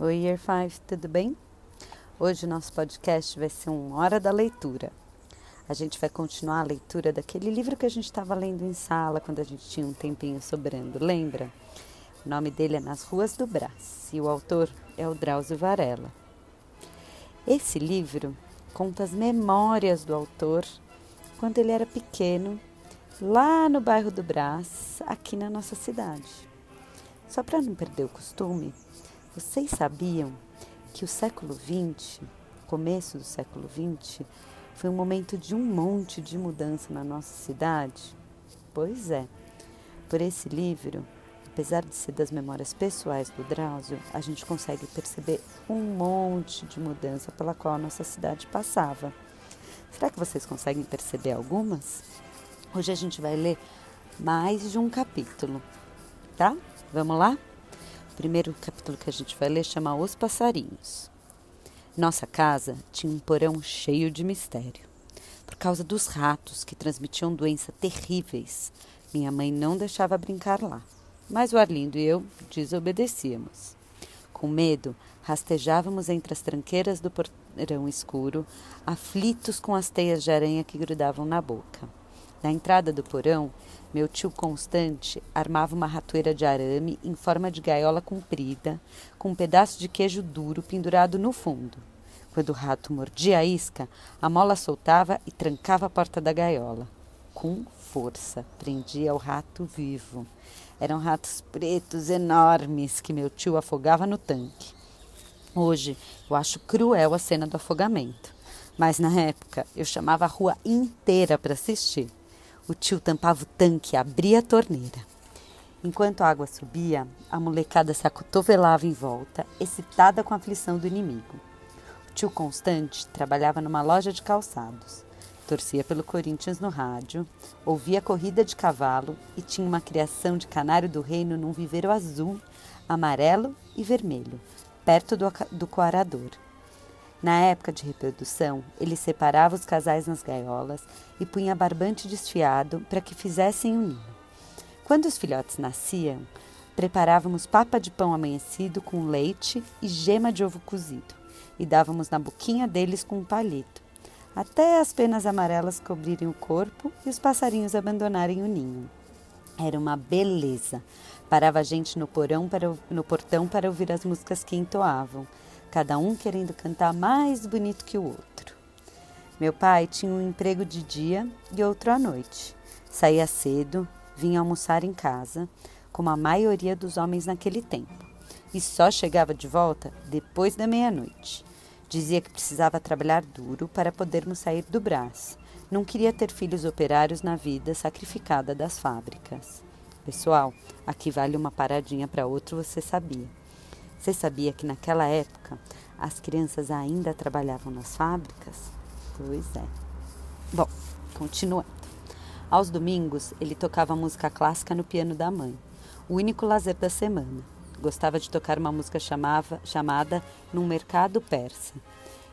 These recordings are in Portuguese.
Oi, Year 5, tudo bem? Hoje o nosso podcast vai ser um Hora da Leitura. A gente vai continuar a leitura daquele livro que a gente estava lendo em sala quando a gente tinha um tempinho sobrando, lembra? O nome dele é Nas Ruas do Brás e o autor é o Drauzio Varela. Esse livro conta as memórias do autor quando ele era pequeno, lá no bairro do Brás, aqui na nossa cidade. Só para não perder o costume, vocês sabiam que o século XX, começo do século XX, foi um momento de um monte de mudança na nossa cidade? Pois é. Por esse livro, apesar de ser das memórias pessoais do Drauzio, a gente consegue perceber um monte de mudança pela qual a nossa cidade passava. Será que vocês conseguem perceber algumas? Hoje a gente vai ler mais de um capítulo, tá? Vamos lá? Primeiro capítulo que a gente vai ler chama Os Passarinhos. Nossa casa tinha um porão cheio de mistério. Por causa dos ratos que transmitiam doenças terríveis, minha mãe não deixava brincar lá. Mas o Arlindo e eu desobedecíamos. Com medo, rastejávamos entre as tranqueiras do porão escuro, aflitos com as teias de aranha que grudavam na boca. Na entrada do porão, meu tio Constante armava uma ratoeira de arame em forma de gaiola comprida, com um pedaço de queijo duro pendurado no fundo. Quando o rato mordia a isca, a mola soltava e trancava a porta da gaiola. Com força, prendia o rato vivo. Eram ratos pretos enormes que meu tio afogava no tanque. Hoje eu acho cruel a cena do afogamento, mas na época eu chamava a rua inteira para assistir. O tio tampava o tanque e abria a torneira. Enquanto a água subia, a molecada se acotovelava em volta, excitada com a aflição do inimigo. O tio Constante trabalhava numa loja de calçados. Torcia pelo Corinthians no rádio, ouvia corrida de cavalo e tinha uma criação de canário do reino num viveiro azul, amarelo e vermelho, perto do, do coarador. Na época de reprodução, ele separava os casais nas gaiolas e punha barbante desfiado para que fizessem o um ninho. Quando os filhotes nasciam, preparávamos papa de pão amanhecido com leite e gema de ovo cozido e dávamos na boquinha deles com um palito, até as penas amarelas cobrirem o corpo e os passarinhos abandonarem o ninho. Era uma beleza. Parava a gente no porão para, no portão para ouvir as músicas que entoavam cada um querendo cantar mais bonito que o outro. Meu pai tinha um emprego de dia e outro à noite. Saía cedo, vinha almoçar em casa, como a maioria dos homens naquele tempo, e só chegava de volta depois da meia-noite. Dizia que precisava trabalhar duro para podermos sair do Brás. Não queria ter filhos operários na vida sacrificada das fábricas. Pessoal, aqui vale uma paradinha para outro, você sabia. Você sabia que naquela época as crianças ainda trabalhavam nas fábricas? Pois é. Bom, continuando. Aos domingos, ele tocava música clássica no piano da mãe, o único lazer da semana. Gostava de tocar uma música chamava, chamada Num Mercado Persa.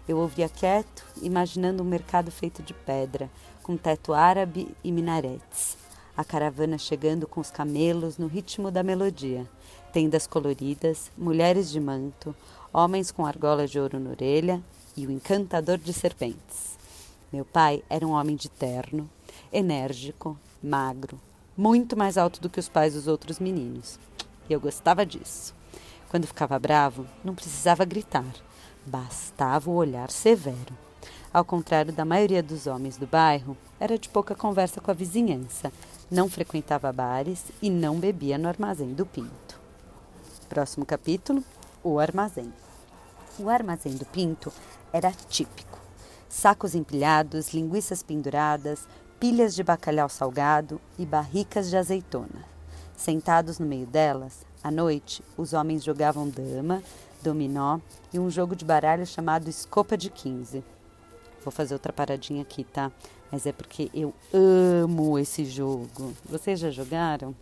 Eu ouvia quieto, imaginando um mercado feito de pedra, com teto árabe e minaretes. A caravana chegando com os camelos no ritmo da melodia tendas coloridas, mulheres de manto, homens com argola de ouro na orelha e o encantador de serpentes. Meu pai era um homem de terno, enérgico, magro, muito mais alto do que os pais dos outros meninos. E eu gostava disso. Quando ficava bravo, não precisava gritar, bastava o olhar severo. Ao contrário da maioria dos homens do bairro, era de pouca conversa com a vizinhança, não frequentava bares e não bebia no armazém do Pinto. Próximo capítulo: O armazém. O armazém do Pinto era típico: sacos empilhados, linguiças penduradas, pilhas de bacalhau salgado e barricas de azeitona. Sentados no meio delas, à noite, os homens jogavam dama, dominó e um jogo de baralho chamado Escopa de 15. Vou fazer outra paradinha aqui, tá? Mas é porque eu amo esse jogo. Vocês já jogaram?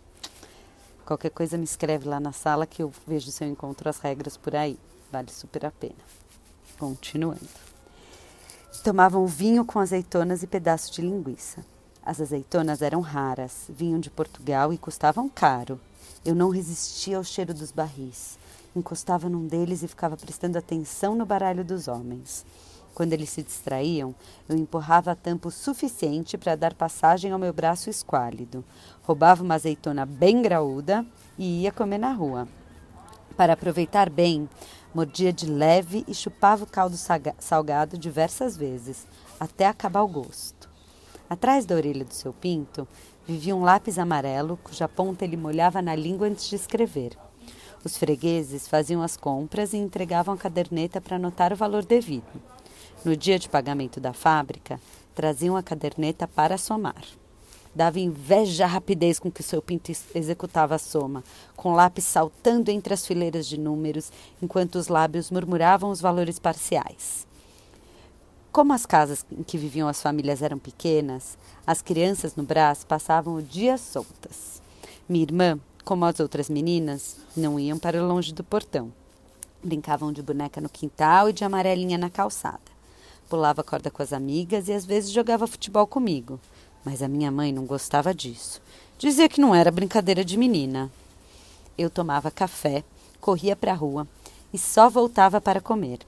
Qualquer coisa me escreve lá na sala que eu vejo se eu encontro as regras por aí. Vale super a pena. Continuando. Tomavam vinho com azeitonas e pedaços de linguiça. As azeitonas eram raras, vinham de Portugal e custavam caro. Eu não resistia ao cheiro dos barris. Encostava num deles e ficava prestando atenção no baralho dos homens. Quando eles se distraíam, eu empurrava a tampa o suficiente para dar passagem ao meu braço esquálido. Roubava uma azeitona bem graúda e ia comer na rua. Para aproveitar bem, mordia de leve e chupava o caldo salgado diversas vezes, até acabar o gosto. Atrás da orelha do seu pinto vivia um lápis amarelo cuja ponta ele molhava na língua antes de escrever. Os fregueses faziam as compras e entregavam a caderneta para anotar o valor devido. No dia de pagamento da fábrica, traziam a caderneta para somar. Dava inveja a rapidez com que seu pinto executava a soma, com o lápis saltando entre as fileiras de números, enquanto os lábios murmuravam os valores parciais. Como as casas em que viviam as famílias eram pequenas, as crianças no Brás passavam o dia soltas. Minha irmã, como as outras meninas, não iam para longe do portão. Brincavam de boneca no quintal e de amarelinha na calçada. Pulava corda com as amigas e às vezes jogava futebol comigo. Mas a minha mãe não gostava disso. Dizia que não era brincadeira de menina. Eu tomava café, corria para a rua e só voltava para comer.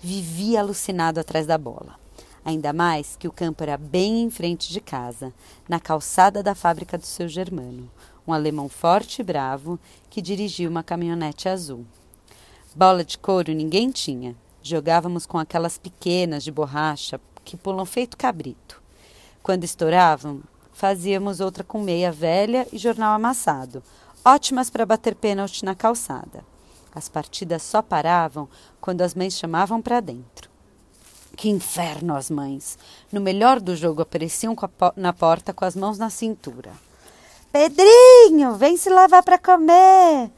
Vivia alucinado atrás da bola. Ainda mais que o campo era bem em frente de casa, na calçada da fábrica do seu Germano, um alemão forte e bravo que dirigia uma caminhonete azul. Bola de couro ninguém tinha. Jogávamos com aquelas pequenas de borracha que pulam feito cabrito. Quando estouravam, fazíamos outra com meia velha e jornal amassado, ótimas para bater pênalti na calçada. As partidas só paravam quando as mães chamavam para dentro. Que inferno as mães! No melhor do jogo apareciam na porta com as mãos na cintura. Pedrinho, vem se lavar para comer.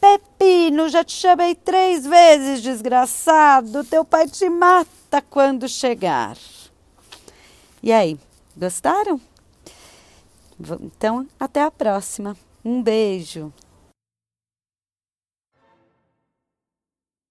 Pepino, já te chamei três vezes, desgraçado. Teu pai te mata quando chegar. E aí, gostaram? Então, até a próxima. Um beijo.